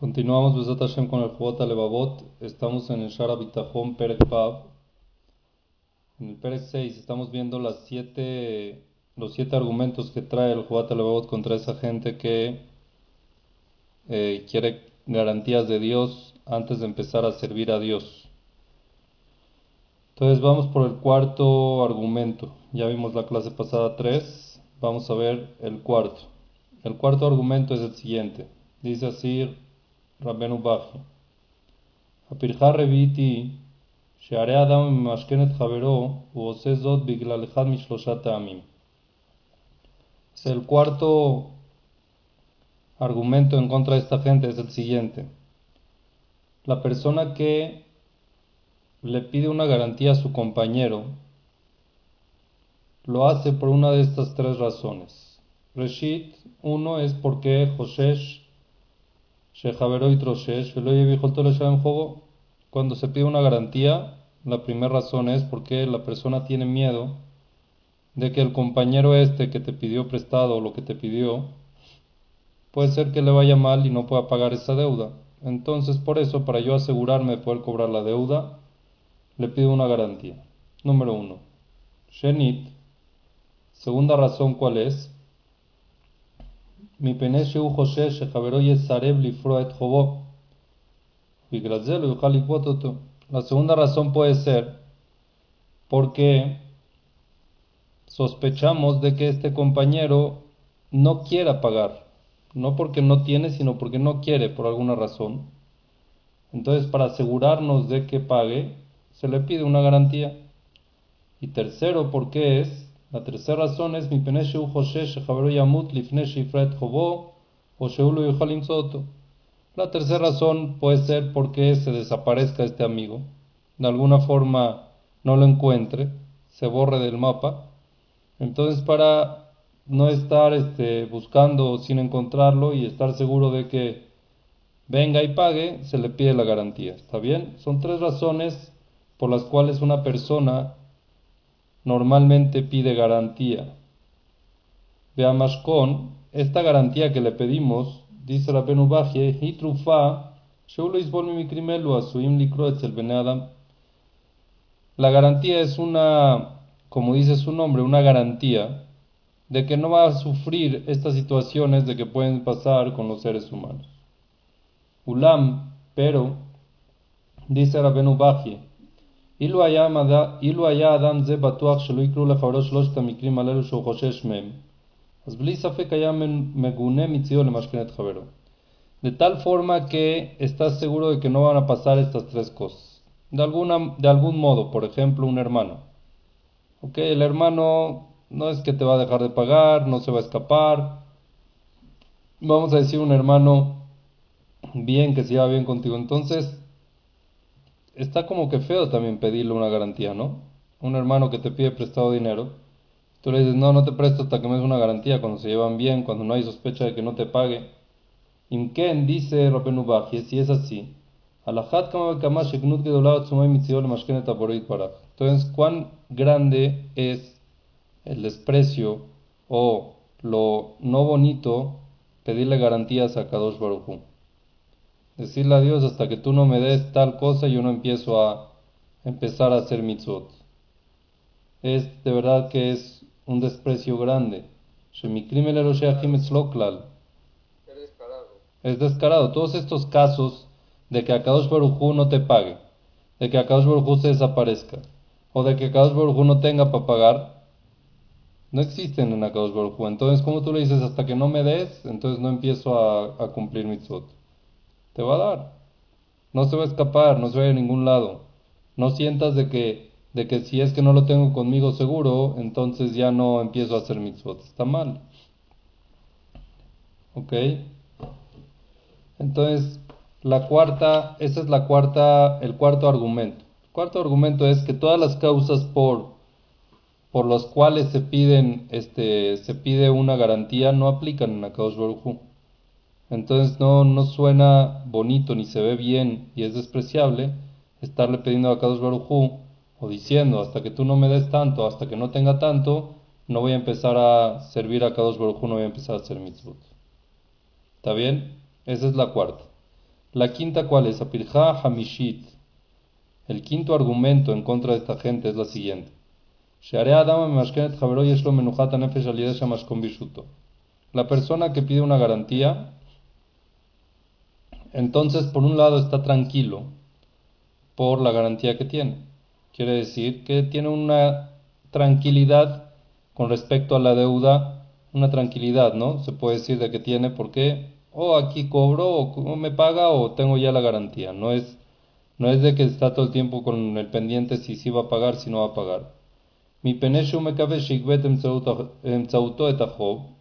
Continuamos Besat Hashem con el Jobot Levavot. Estamos en el Shara Bitachon Perek Pav. En el Perek 6 estamos viendo las siete, los siete argumentos que trae el Jobot Levavot contra esa gente que eh, quiere garantías de Dios antes de empezar a servir a Dios. Entonces vamos por el cuarto argumento. Ya vimos la clase pasada 3. Vamos a ver el cuarto. El cuarto argumento es el siguiente. Dice así רבנו בכי. הפרחה הרביעית היא שהרי אדם ממשכן את חברו, הוא עושה זאת בגלל אחד משלושה טעמים. El cuarto argumento en contra de esta gente es el siguiente. La persona que le pide una garantía a su compañero lo hace por una de estas tres razones. Reshit, uno es porque Joshesh cuando se pide una garantía, la primera razón es porque la persona tiene miedo de que el compañero este que te pidió prestado lo que te pidió, puede ser que le vaya mal y no pueda pagar esa deuda. Entonces, por eso, para yo asegurarme de poder cobrar la deuda, le pido una garantía. Número uno. Shenit. Segunda razón, ¿cuál es? La segunda razón puede ser porque sospechamos de que este compañero no quiera pagar, no porque no tiene, sino porque no quiere por alguna razón. Entonces, para asegurarnos de que pague, se le pide una garantía. Y tercero, ¿por qué es? La tercera razón es mi La tercera razón puede ser porque se desaparezca este amigo, de alguna forma no lo encuentre, se borre del mapa. Entonces para no estar este, buscando sin encontrarlo y estar seguro de que venga y pague, se le pide la garantía. ¿Está bien? Son tres razones por las cuales una persona normalmente pide garantía. Veamos con esta garantía que le pedimos, dice la Benubajie, Hitrufa, la garantía es una, como dice su nombre, una garantía de que no va a sufrir estas situaciones de que pueden pasar con los seres humanos. Ulam, pero, dice Rabenu Bajie, אילו היה, מדע, אילו היה אדם זה בטוח שלא יקרו לחברו שלושת המקרים הללו שהוא חושש מהם, אז בלי ספק היה מגונה מציון למשכן את חברו. De tal forma que estás seguro de que no van a pasar estas tres cosas. De, alguna, de algún modo, por ejemplo, un hermano. Ok, el hermano no es que te va a dejar de pagar, no se va a escapar. Vamos a decir un hermano bien, que se lleva bien contigo. Entonces, está como que feo también pedirle una garantía, ¿no? Un hermano que te pide prestado dinero, tú le dices, no, no te presto hasta que me des una garantía cuando se llevan bien, cuando no hay sospecha de que no te pague. Imken dice Rabenubaji, si es así, entonces, ¿cuán grande es el desprecio o lo no bonito pedirle garantías a Kadosh Baruj decirle a Dios hasta que tú no me des tal cosa, yo no empiezo a empezar a hacer mitzvot. Es de verdad que es un desprecio grande. Es descarado. Todos estos casos de que Akadosh Baruj no te pague, de que Akadosh Baruj se desaparezca, o de que Akadosh Baruj no tenga para pagar, no existen en Akadosh Baruj Entonces, como tú le dices, hasta que no me des, entonces no empiezo a, a cumplir mitzvot te va a dar. No se va a escapar, no se va a, ir a ningún lado. No sientas de que, de que si es que no lo tengo conmigo seguro, entonces ya no empiezo a hacer mitzvot. Está mal. ¿Ok? Entonces, la cuarta, esa es la cuarta, el cuarto argumento. El cuarto argumento es que todas las causas por, por las cuales se piden, este, se pide una garantía no aplican en la Baruj entonces no, no suena bonito ni se ve bien y es despreciable estarle pidiendo a Kadosh Barujú o diciendo hasta que tú no me des tanto, hasta que no tenga tanto, no voy a empezar a servir a Kadosh Barujú, no voy a empezar a hacer mitzvot. ¿Está bien? Esa es la cuarta. La quinta, ¿cuál es? Apirja Hamishit. El quinto argumento en contra de esta gente es la siguiente. La persona que pide una garantía, entonces por un lado está tranquilo por la garantía que tiene. Quiere decir que tiene una tranquilidad con respecto a la deuda, una tranquilidad, ¿no? Se puede decir de que tiene porque o aquí cobro o me paga o tengo ya la garantía. No es, no es de que está todo el tiempo con el pendiente si sí va a pagar, si no va a pagar. Mi et achob,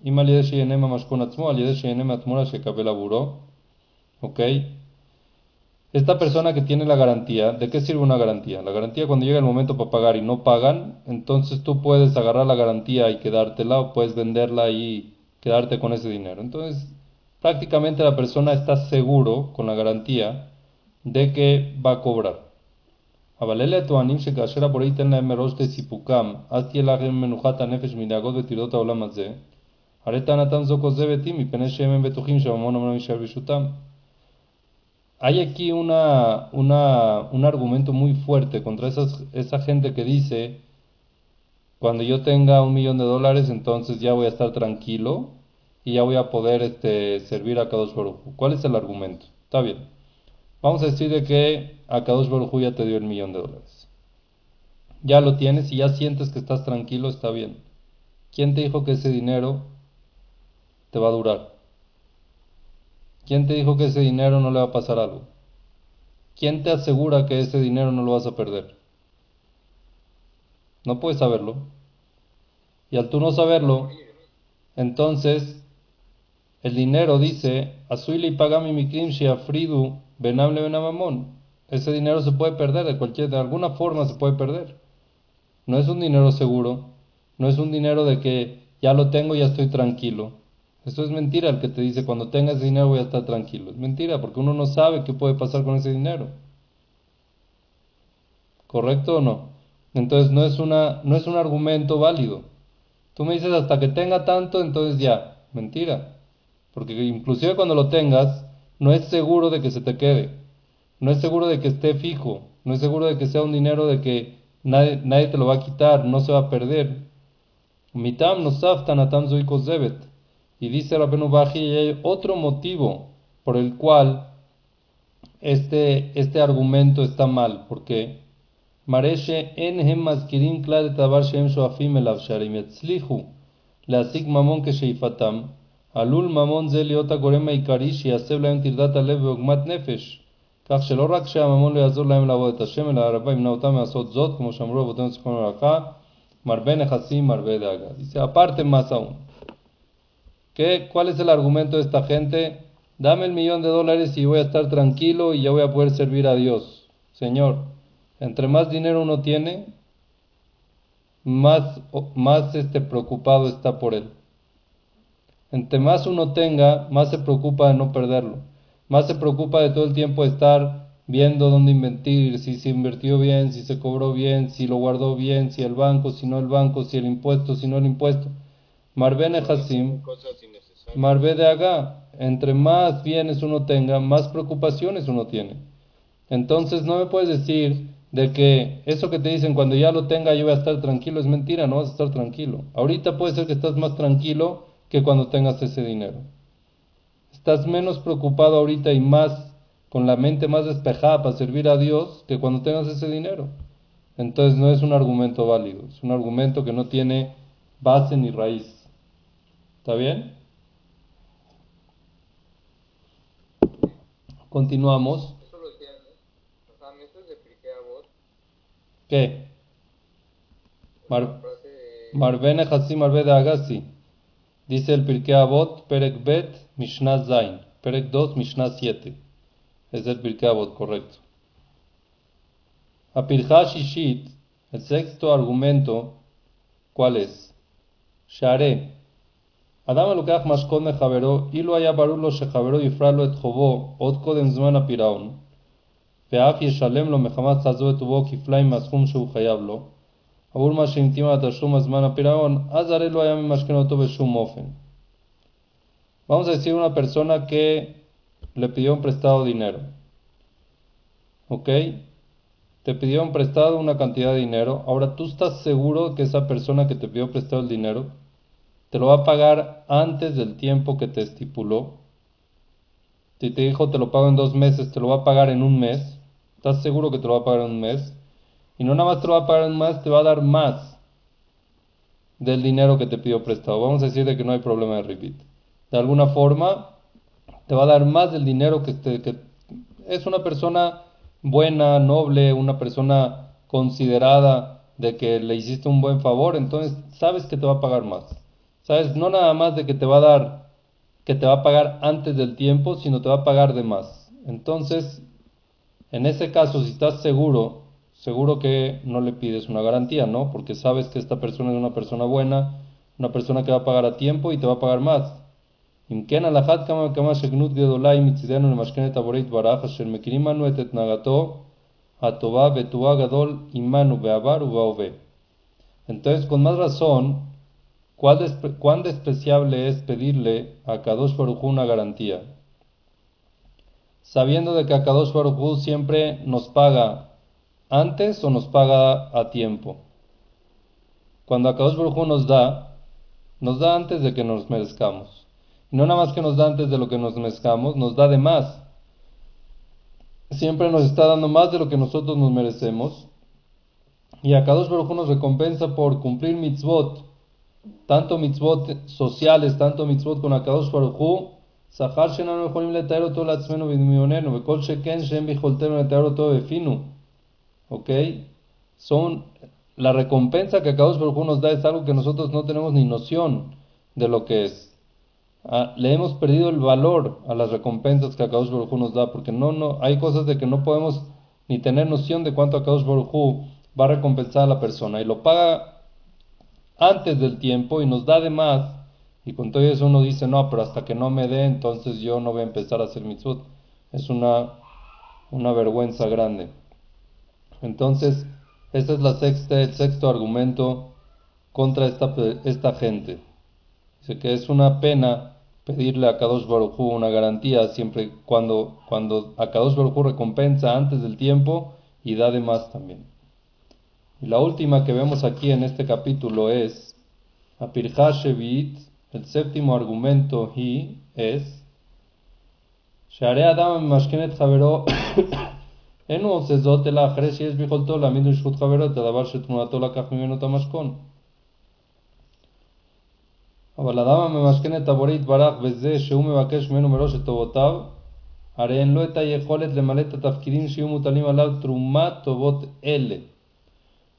y ¿Ok? Esta persona que tiene la garantía, ¿de qué sirve una garantía? La garantía cuando llega el momento para pagar y no pagan, entonces tú puedes agarrar la garantía y quedártela o puedes venderla y quedarte con ese dinero. Entonces, prácticamente la persona está seguro con la garantía de que va a cobrar. Hay aquí una, un argumento muy fuerte contra esas, esa gente que dice, cuando yo tenga un millón de dólares, entonces ya voy a estar tranquilo y ya voy a poder este, servir a Kadosh Baruj ¿Cuál es el argumento? Está bien. Vamos a decir de que a Kadosh Baruj ya te dio el millón de dólares. Ya lo tienes y ya sientes que estás tranquilo, está bien. ¿Quién te dijo que ese dinero te va a durar? ¿Quién te dijo que ese dinero no le va a pasar algo? ¿Quién te asegura que ese dinero no lo vas a perder? No puedes saberlo. Y al tú no saberlo, entonces el dinero dice, Azuili pagami mikrim fridu benable benamamón. Ese dinero se puede perder de cualquier, de alguna forma se puede perder. No es un dinero seguro, no es un dinero de que ya lo tengo y ya estoy tranquilo. Eso es mentira el que te dice cuando tengas dinero voy a estar tranquilo. Es mentira porque uno no sabe qué puede pasar con ese dinero. ¿Correcto o no? Entonces no es, una, no es un argumento válido. Tú me dices hasta que tenga tanto, entonces ya. Mentira. Porque inclusive cuando lo tengas, no es seguro de que se te quede. No es seguro de que esté fijo. No es seguro de que sea un dinero de que nadie, nadie te lo va a quitar, no se va a perder. Mitam no saftan atam zebet. Y dice Rabenu Baji, y hay otro motivo por el cual este, este argumento está mal, porque Mareshe en hem maskirim klad tabar shem shoafim elav sharim yatzlihu להשיג ממון כשאיפתם, עלול ממון זה להיות הגורם העיקרי שיסב להם טרדת הלב ועוגמת נפש, כך שלא רק שהממון לא יעזור להם לעבוד את השם, אלא הרבה ימנע אותם לעשות זאת, כמו שאמרו אבותינו זכרונו לברכה, מרבה נכסים, מרבה דאגה. Dice, aparte más aún. ¿Cuál es el argumento de esta gente? Dame el millón de dólares y voy a estar tranquilo y ya voy a poder servir a Dios. Señor, entre más dinero uno tiene, más, más este, preocupado está por él. Entre más uno tenga, más se preocupa de no perderlo. Más se preocupa de todo el tiempo estar viendo dónde invertir, si se invirtió bien, si se cobró bien, si lo guardó bien, si el banco, si no el banco, si el impuesto, si no el impuesto. Marbene Hasim, Marbe de Aga, entre más bienes uno tenga, más preocupaciones uno tiene. Entonces no me puedes decir de que eso que te dicen cuando ya lo tenga yo voy a estar tranquilo es mentira, no vas a estar tranquilo. Ahorita puede ser que estás más tranquilo que cuando tengas ese dinero. Estás menos preocupado ahorita y más con la mente más despejada para servir a Dios que cuando tengas ese dinero. Entonces no es un argumento válido, es un argumento que no tiene base ni raíz. ¿Está bien? Continuamos. ¿Qué? Mar, Marvene Hasim Marve Agassi. Dice el Pirkei Avot, Perek Bet, Mishnah Zain. Perek 2, Mishnah 7. Es el Pirkei Avot, correcto. Apirha Shishit, el sexto argumento, ¿cuál es? Share. אדם הלוקח משכון מחברו, אילו היה ברור לו שחברו יפרע לו את חובו עוד קודם זמן הפירעון, ואף ישלם לו מחמת חזו את טובו כפליים מהסכום שהוא חייב לו, עבור מה שהמתים על התשלום הזמן הפירעון, אז הרי לא היה ממשכן אותו בשום אופן. Vamos a decir una persona que le pidió prestado dinero. ¿Ok? Te pidió prestado una cantidad de dinero. Ahora tú estás seguro que esa persona que te pidió prestado el dinero te lo va a pagar antes del tiempo que te estipuló. Si te dijo te lo pago en dos meses, te lo va a pagar en un mes. ¿Estás seguro que te lo va a pagar en un mes? Y no nada más te lo va a pagar en mes, te va a dar más del dinero que te pidió prestado. Vamos a decir de que no hay problema de repeat. De alguna forma, te va a dar más del dinero que, que es una persona buena, noble, una persona considerada de que le hiciste un buen favor, entonces sabes que te va a pagar más. Sabes, no nada más de que te va a dar, que te va a pagar antes del tiempo, sino te va a pagar de más. Entonces, en ese caso, si estás seguro, seguro que no le pides una garantía, ¿no? Porque sabes que esta persona es una persona buena, una persona que va a pagar a tiempo y te va a pagar más. אם כן, על אחת כמה וכמה שגנות גדולה היא מצידנו למשכן את הבורא יתברך, אשר מכירים אנו את התנהגתו הטובה ותורה גדול עמנו בעבר ובהווה. Entonces, con más razón, ¿cuán despreciable es pedirle a Kadosh Baruj una garantía? Sabiendo de que a Kadosh Baruj siempre nos paga antes o nos paga a tiempo. Cuando a Kadosh Baruj nos da, nos da antes de que nos merezcamos. No nada más que nos da antes de lo que nos mezcamos, nos da de más. Siempre nos está dando más de lo que nosotros nos merecemos. Y a Kadosh Baruj nos recompensa por cumplir mitzvot, tanto mitzvot sociales, tanto mitzvot con Akadosh Baruj Sahar shenanu יכולים לתאר אותו לעצמנו בדמיוננו, וכל שכן שהם ביכולתנו לתאר אותו בפinu. ¿Ok? Son, la recompensa que Akadosh Baruj nos da es algo que nosotros no tenemos ni noción de lo que es. Ah, le hemos perdido el valor a las recompensas que Akadosh Baruj nos da, porque no, no, hay cosas de que no podemos ni tener noción de cuánto Akadosh Baruj va a recompensar a la persona y lo paga antes del tiempo y nos da de más. Y con todo eso uno dice, no, pero hasta que no me dé, entonces yo no voy a empezar a hacer mitzvot. Es una, una vergüenza grande. Entonces, ese es la sexta, el sexto argumento contra esta, esta gente. Dice que es una pena pedirle a Kadosh Baruj una garantía siempre cuando, cuando a Kadosh Baruj recompensa antes del tiempo y da de más también. Y la última que vemos aquí en este capítulo es Apirha Shevit, el séptimo argumento y es שערי אדם ממשכן את חברו אין הוא עושה זאת אלא אחרי שיש ביכולתו להעמיד לזכות חברו את הדבר שתמונתו לקח ממנו את המשכון. אבל אדם הממשכן את הבורא יתברך בזה שהוא מבקש ממנו מראש את טובותיו, הרי אין לו את היכולת למלא את התפקידים שיהיו מוטלים עליו תרומת טובות אלה.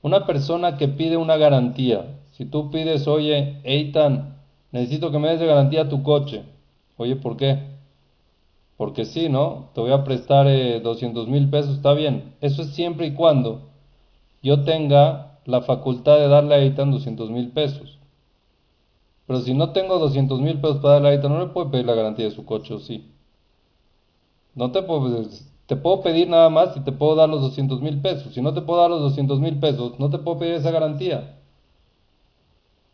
Una persona que pide una garantía. Si tú pides, oye, Eitan, necesito que me des de garantía tu coche. Oye, ¿por qué? Porque sí, ¿no? Te voy a prestar eh, 200 mil pesos, está bien. Eso es siempre y cuando yo tenga la facultad de darle a Eitan 200 mil pesos. Pero si no tengo 200 mil pesos para darle a no le puedo pedir la garantía de su coche, ¿o sí? No te puedo, te puedo pedir nada más y te puedo dar los 200 mil pesos. Si no te puedo dar los 200 mil pesos, no te puedo pedir esa garantía.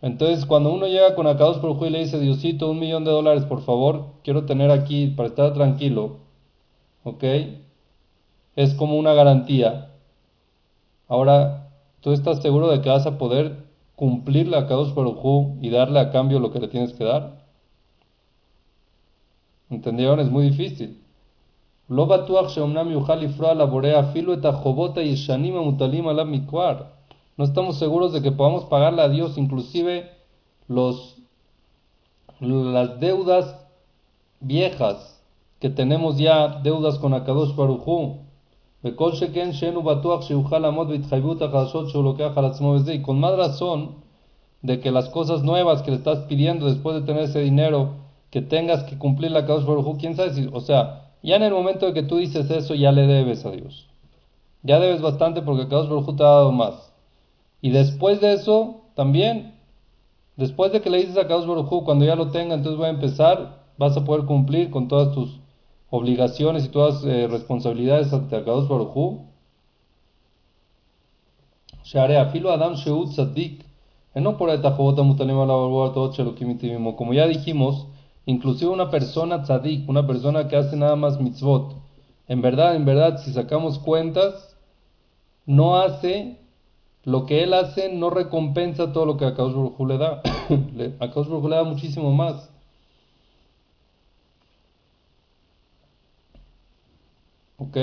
Entonces, cuando uno llega con Akados por y le dice, Diosito, un millón de dólares, por favor, quiero tener aquí para estar tranquilo, ¿ok? Es como una garantía. Ahora, ¿tú estás seguro de que vas a poder cumplirle a Kadosh Baruj y darle a cambio lo que le tienes que dar? ¿Entendieron? Es muy difícil. No estamos seguros de que podamos pagarle a Dios inclusive los, las deudas viejas que tenemos ya, deudas con Akadosh Baruj y con más razón de que las cosas nuevas que le estás pidiendo después de tener ese dinero, que tengas que cumplir la causa Baruj quién sabe si, o sea, ya en el momento de que tú dices eso, ya le debes a Dios. Ya debes bastante porque Kadosh Baruj te ha dado más. Y después de eso, también, después de que le dices a Kadosh Baruj cuando ya lo tenga, entonces voy a empezar, vas a poder cumplir con todas tus obligaciones y todas eh, responsabilidades ante Akadosh Baruj Adam Sheut Como ya dijimos, Inclusive una persona tzadik, una persona que hace nada más mitzvot. En verdad, en verdad, si sacamos cuentas, no hace lo que él hace, no recompensa todo lo que a Baruj le da. a Baruj le da muchísimo más. ¿Ok?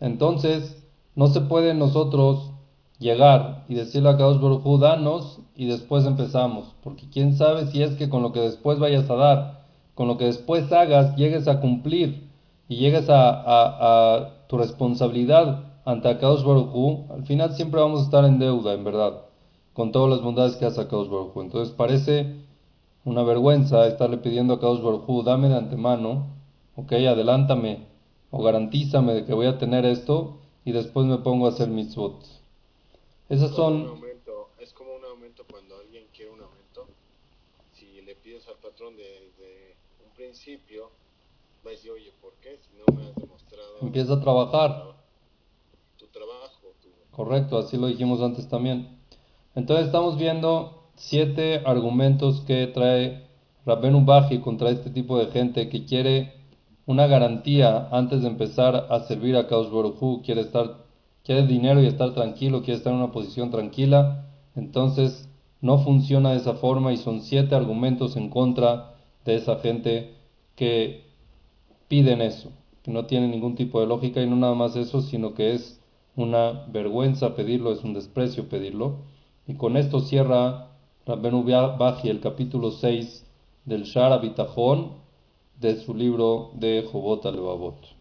Entonces, no se puede nosotros llegar y decirle a Kadosh danos y después empezamos. Porque quién sabe si es que con lo que después vayas a dar, con lo que después hagas, llegues a cumplir y llegues a, tu responsabilidad ante Akadosh Baruj al final siempre vamos a estar en deuda, en verdad, con todas las bondades que hace Akadosh Baruj Entonces parece una vergüenza estarle pidiendo a Akadosh Baruj dame de antemano, ok, adelántame o garantízame de que voy a tener esto y después me pongo a hacer mitzvot. Esas son... es como un aumento cuando alguien quiere un aumento. Si le pides al patrón un principio, a decir, oye, ¿por qué? Si no me has demostrado... Empieza a trabajar. Tu trabajo. Correcto, así lo dijimos antes también. Entonces estamos viendo siete argumentos que trae Rabbenu Baji contra este tipo de gente que quiere una garantía antes de empezar a servir a Kaus Baruj quiere estar quiere dinero y estar tranquilo, quiere estar en una posición tranquila, entonces no funciona de esa forma y son siete argumentos en contra de esa gente que piden eso, que no tiene ningún tipo de lógica y no nada más eso, sino que es una vergüenza pedirlo, es un desprecio pedirlo. Y con esto cierra Rabbenu Baji el capítulo 6 del Shara Bitajón de su libro de Jobot Alevavot.